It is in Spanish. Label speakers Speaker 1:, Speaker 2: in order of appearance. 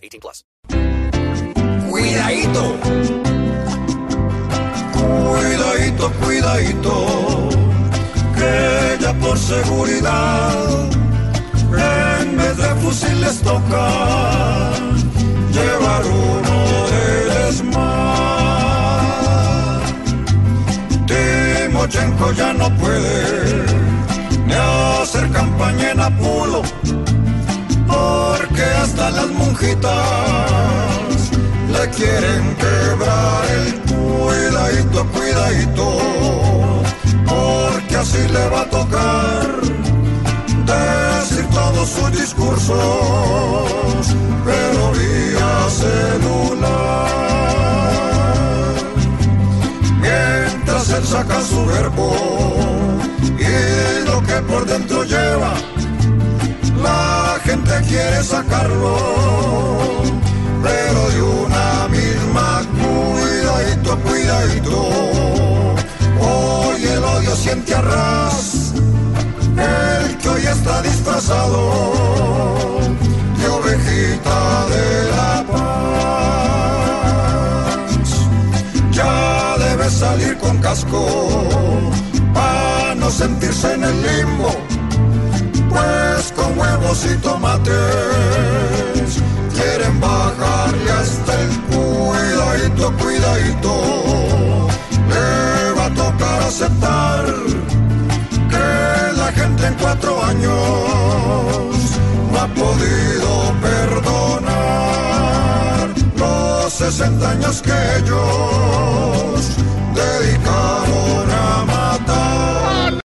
Speaker 1: 18 plus.
Speaker 2: Cuidadito. Cuidadito, cuidadito. Que ya por seguridad en vez de fusil les toca llevar uno de ESMAD. Timochenko ya no puede hasta las monjitas le quieren quebrar el cuidadito, cuidadito, porque así le va a tocar decir todos sus discursos, pero vía celular. Mientras él saca su verbo y lo que por dentro lleva, quiere sacarlo, pero de una misma cuidadito, cuidadito. Hoy el odio siente arras, el que hoy está disfrazado de ovejita de la paz. Ya debe salir con casco para no sentirse en el limbo y tomates quieren bajarle hasta el cuidadito, cuidadito. Le va a tocar aceptar que la gente en cuatro años no ha podido perdonar los 60 años que dedicaron